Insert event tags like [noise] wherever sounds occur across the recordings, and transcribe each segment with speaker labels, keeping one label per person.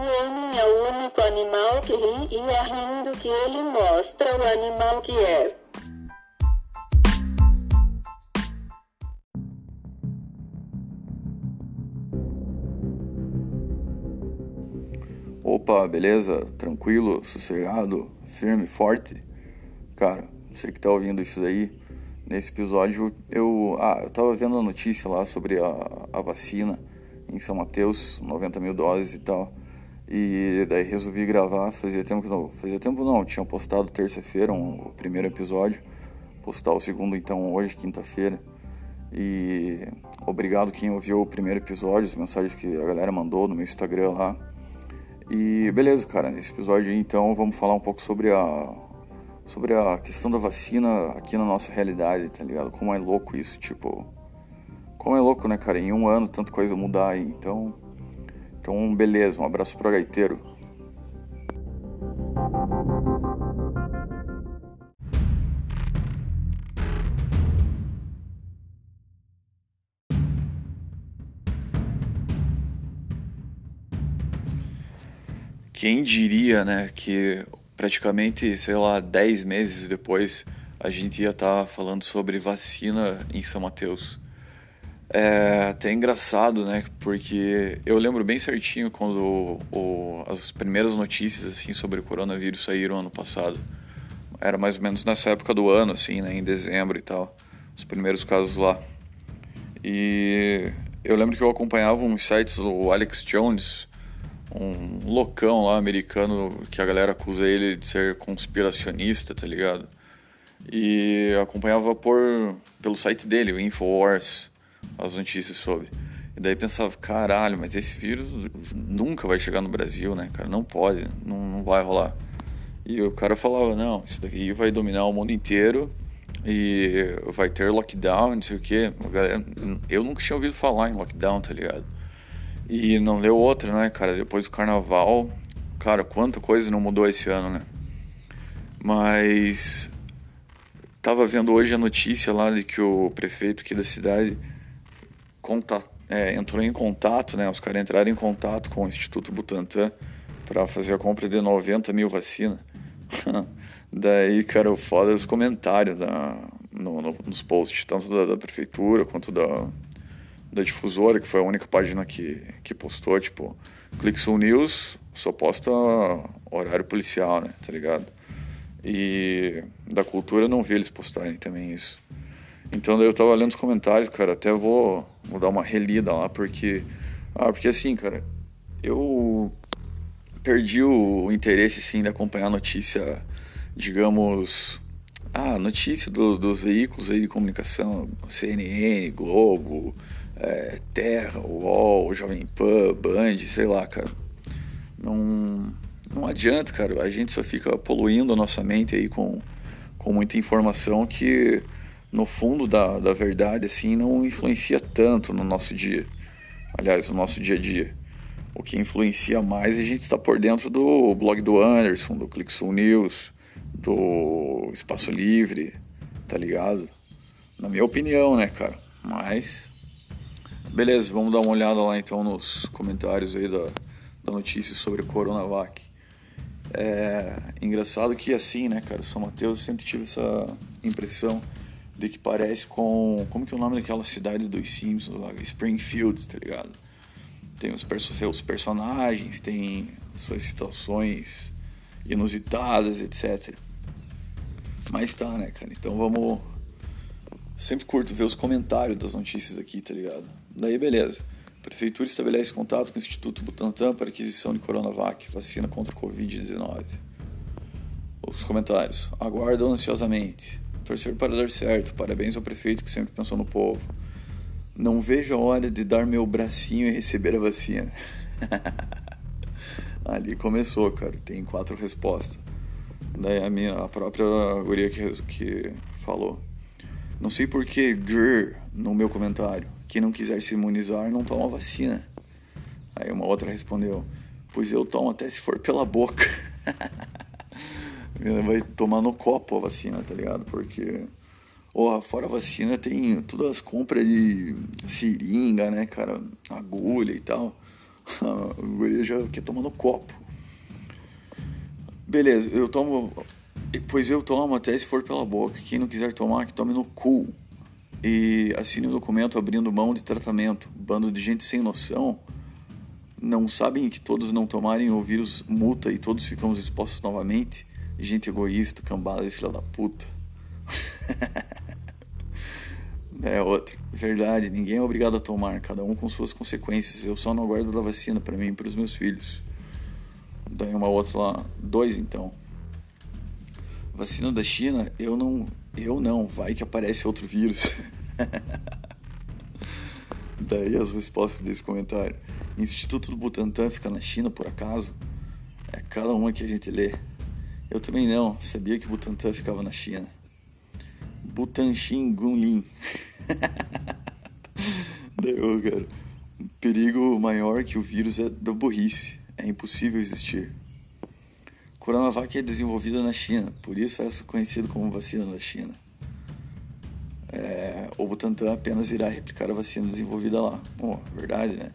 Speaker 1: homem é o único animal que ri e é rindo que ele mostra o animal que é.
Speaker 2: Opa, beleza? Tranquilo, sossegado, firme, forte? Cara, você que tá ouvindo isso daí, nesse episódio eu. Ah, eu tava vendo a notícia lá sobre a, a vacina em São Mateus, 90 mil doses e tal. E daí resolvi gravar, fazia tempo que não. Fazia tempo não, tinha postado terça-feira um, o primeiro episódio. Postar o segundo então hoje, quinta-feira. E obrigado quem ouviu o primeiro episódio, as mensagens que a galera mandou no meu Instagram lá. E beleza, cara, nesse episódio então vamos falar um pouco sobre a sobre a questão da vacina aqui na nossa realidade, tá ligado? Como é louco isso, tipo, como é louco, né, cara? Em um ano tanta coisa mudar aí. Então, então beleza, um abraço pro gaiteiro. Quem diria, né, que praticamente, sei lá, 10 meses depois a gente ia estar tá falando sobre vacina em São Mateus. É até engraçado, né? Porque eu lembro bem certinho quando o, o, as primeiras notícias assim sobre o coronavírus saíram ano passado. Era mais ou menos nessa época do ano, assim, né? Em dezembro e tal. Os primeiros casos lá. E eu lembro que eu acompanhava uns sites do Alex Jones, um loucão lá americano que a galera acusa ele de ser conspiracionista, tá ligado? E acompanhava por pelo site dele, o Infowars as notícias sobre. E daí pensava, caralho, mas esse vírus nunca vai chegar no Brasil, né, cara? Não pode, não, não vai rolar. E o cara falava, não, isso daqui vai dominar o mundo inteiro e vai ter lockdown, não sei o quê. Eu nunca tinha ouvido falar em lockdown, tá ligado? E não deu outra, né, cara? Depois do carnaval, cara, quanta coisa não mudou esse ano, né? Mas tava vendo hoje a notícia lá de que o prefeito aqui da cidade contato, é, entrou em contato, né? Os caras entraram em contato com o Instituto Butantan para fazer a compra de 90 mil vacinas. [laughs] Daí, cara, o foda é os comentários da, no, no, nos posts, tanto da, da, prefeitura quanto da, da difusora, que foi a única página que, que postou, tipo, Clicksul News só posta horário policial, né, tá ligado? E da cultura eu não vi eles postarem também isso. Então eu tava lendo os comentários, cara, até vou, vou dar uma relida lá, porque. Ah, porque assim, cara, eu perdi o interesse assim de acompanhar a notícia, digamos. Ah, notícia do, dos veículos aí de comunicação, CNN, Globo, é, Terra, UOL, Jovem Pan, Band, sei lá, cara. Não, não adianta, cara. A gente só fica poluindo a nossa mente aí com, com muita informação que no fundo da, da verdade, assim, não influencia tanto no nosso dia. Aliás, no nosso dia a dia. O que influencia mais a gente estar tá por dentro do blog do Anderson, do ClickSul News, do Espaço Livre, tá ligado? Na minha opinião, né, cara? Mas. Beleza, vamos dar uma olhada lá então nos comentários aí da, da notícia sobre o Coronavac. É engraçado que assim, né, cara, São Mateus eu sempre tive essa impressão de que parece com. Como que é o nome daquela cidade dos Simpsons lá? Springfield, tá ligado? Tem os, seus personagens, tem suas situações inusitadas, etc. Mas tá, né, cara? Então vamos. Sempre curto ver os comentários das notícias aqui, tá ligado? Daí, beleza. Prefeitura estabelece contato com o Instituto Butantan para aquisição de Coronavac, vacina contra a Covid-19. Os comentários. Aguardam ansiosamente. Torcer para dar certo. Parabéns ao prefeito que sempre pensou no povo. Não vejo a hora de dar meu bracinho e receber a vacina. [laughs] Ali começou, cara. Tem quatro respostas. Daí a minha a própria guria que, que falou. Não sei por que grr no meu comentário. Quem não quiser se imunizar não toma vacina. Aí uma outra respondeu: Pois eu tomo até se for pela boca. [laughs] vai tomar no copo a vacina, tá ligado? Porque, ó, fora a vacina tem todas as compras de seringa, né, cara? Agulha e tal. [laughs] o já quer tomar no copo. Beleza, eu tomo. Pois eu tomo até se for pela boca. Quem não quiser tomar, que tome no cu. E assine o um documento abrindo mão de tratamento. Bando de gente sem noção. Não sabem que todos não tomarem o vírus multa e todos ficamos expostos novamente. Gente egoísta, cambada de filha da puta. [laughs] é outra. Verdade, ninguém é obrigado a tomar, cada um com suas consequências. Eu só não aguardo da vacina para mim e para os meus filhos. Daí uma outra lá, dois então. Vacina da China, eu não, eu não, vai que aparece outro vírus. [laughs] Daí as respostas desse comentário. Instituto do Butantan fica na China por acaso? É cada uma que a gente lê. Eu também não, sabia que Butantan ficava na China. Butanshin Gunlin. [laughs] Daí, eu, cara, perigo maior que o vírus é da burrice. É impossível existir. Coronavac é desenvolvida na China, por isso é conhecido como vacina da China. É, o Butantan apenas irá replicar a vacina desenvolvida lá. Oh, verdade, né?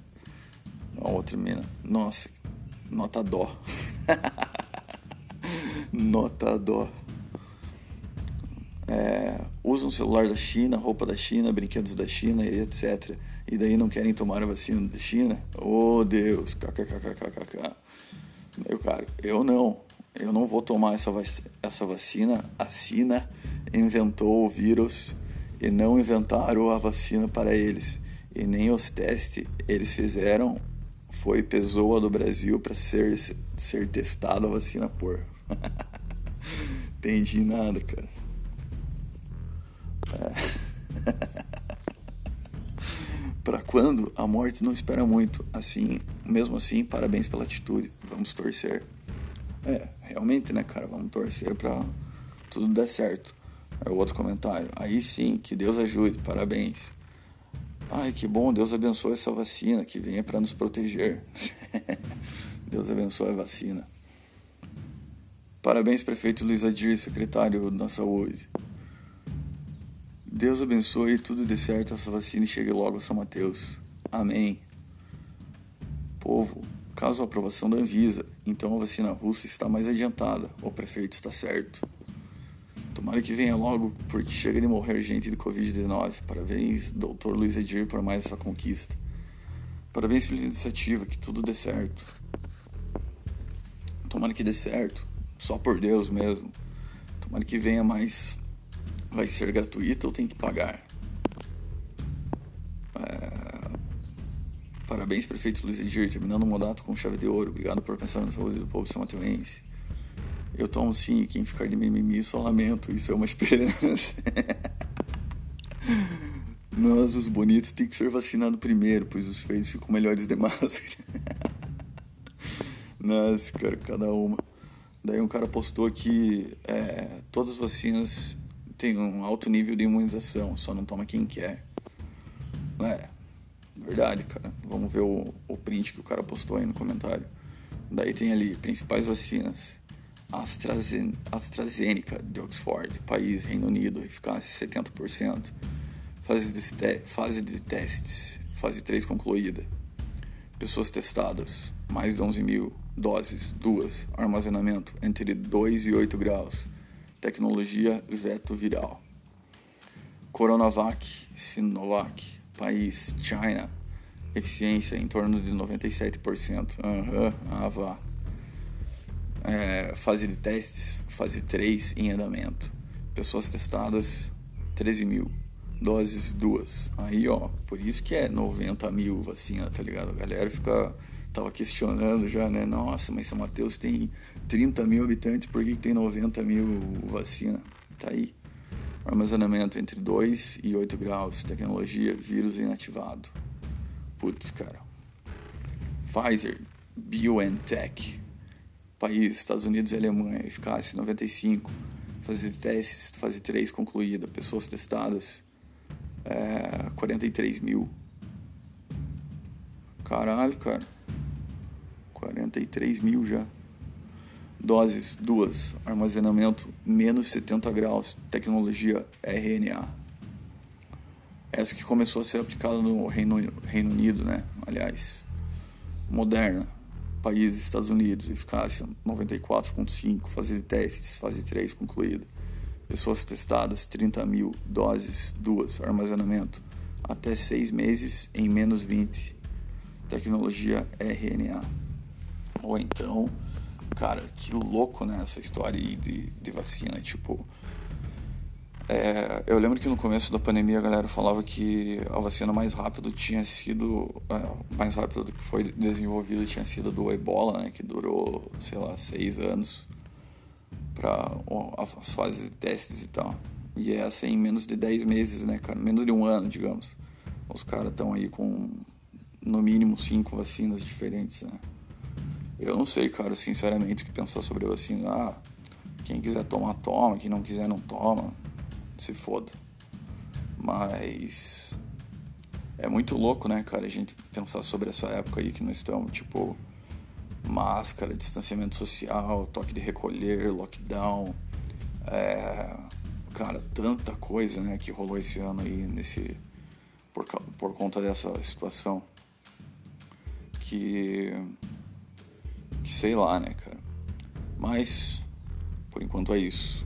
Speaker 2: Uma outra mina. Nossa, nota dó. [laughs] nota dó. É, usam celular da China, roupa da China, brinquedos da China e etc. E daí não querem tomar a vacina da China? Oh Deus, kkkkkkk. Meu caro, eu não. Eu não vou tomar essa, vac essa vacina. A China inventou o vírus e não inventaram a vacina para eles. E nem os testes eles fizeram. Foi pessoa do Brasil para ser, ser testada a vacina por. [laughs] Entendi nada, cara. É. [laughs] para quando a morte não espera muito. Assim, mesmo assim, parabéns pela atitude. Vamos torcer. É, realmente, né, cara? Vamos torcer para tudo dar certo. É o outro comentário. Aí sim, que Deus ajude. Parabéns. Ai, que bom. Deus abençoe essa vacina que venha para nos proteger. [laughs] Deus abençoe a vacina. Parabéns, prefeito Luiz Adir, secretário da Saúde. Deus abençoe e tudo dê certo, essa vacina chegue logo a São Mateus. Amém. Povo, caso a aprovação da Anvisa, então a vacina russa está mais adiantada. O prefeito está certo. Tomara que venha logo, porque chega de morrer gente de Covid-19. Parabéns, doutor Luiz Edir, por mais essa conquista. Parabéns pela iniciativa, que tudo dê certo. Tomara que dê certo, só por Deus mesmo. Tomara que venha mais vai ser gratuita ou tem que pagar? É... Parabéns, prefeito Luiz Edir, terminando o mandato com chave de ouro. Obrigado por pensar na saúde do povo são-mateus. Eu tomo sim, quem ficar de mimimi só lamento, isso é uma [laughs] esperança. Nós, os bonitos, tem que ser vacinado primeiro, pois os feios ficam melhores de máscara. [laughs] Nossa, cara, cada uma. Daí um cara postou que é, todas as vacinas tem um alto nível de imunização, só não toma quem quer. É, verdade, cara. Vamos ver o, o print que o cara postou aí no comentário. Daí tem ali, principais vacinas. AstraZen AstraZeneca de Oxford, país, Reino Unido, eficácia 70%. Fase de, fase de testes, fase 3 concluída. Pessoas testadas, mais de 11 mil doses, duas. Armazenamento entre 2 e 8 graus tecnologia veto-viral. Coronavac, Sinovac, país, China, eficiência em torno de 97%. Aham, uhum, vá. É, fase de testes, fase 3 em andamento. Pessoas testadas, 13 mil. Doses, duas. Aí, ó, por isso que é 90 mil vacina, tá ligado? A galera fica tava questionando já, né? Nossa, mas São Mateus tem 30 mil habitantes, por que, que tem 90 mil vacina? Tá aí. Armazenamento entre 2 e 8 graus. Tecnologia, vírus inativado. Putz, cara. Pfizer, BioNTech. País, Estados Unidos e Alemanha. Eficácia 95. Fase testes, fase 3 concluída. Pessoas testadas, é, 43 mil. Caralho, cara. 43 mil já. Doses duas, armazenamento menos 70 graus, tecnologia RNA. Essa que começou a ser aplicada no Reino, Reino Unido, né? Aliás, Moderna, países Estados Unidos, eficácia 94,5, fase de testes, fase 3 concluída. Pessoas testadas, 30 mil doses, duas, armazenamento, até seis meses em menos 20. Tecnologia RNA. Ou então, cara, que louco, né, essa história aí de, de vacina, tipo... É, eu lembro que no começo da pandemia a galera falava que a vacina mais rápido tinha sido é, mais rápido que foi desenvolvida tinha sido do Ebola, né, que durou sei lá seis anos para as fases de testes e tal. E essa em menos de 10 meses, né, cara? Menos de um ano, digamos. Os caras estão aí com no mínimo cinco vacinas diferentes, né? Eu não sei, cara, sinceramente, o que pensar sobre a vacina. Ah, quem quiser tomar, toma. Quem não quiser, não toma. Se foda. Mas. É muito louco, né, cara, a gente pensar sobre essa época aí que nós estamos, tipo máscara, distanciamento social, toque de recolher, lockdown, é, cara, tanta coisa, né, que rolou esse ano aí nesse por, por conta dessa situação que que sei lá, né, cara. Mas por enquanto é isso.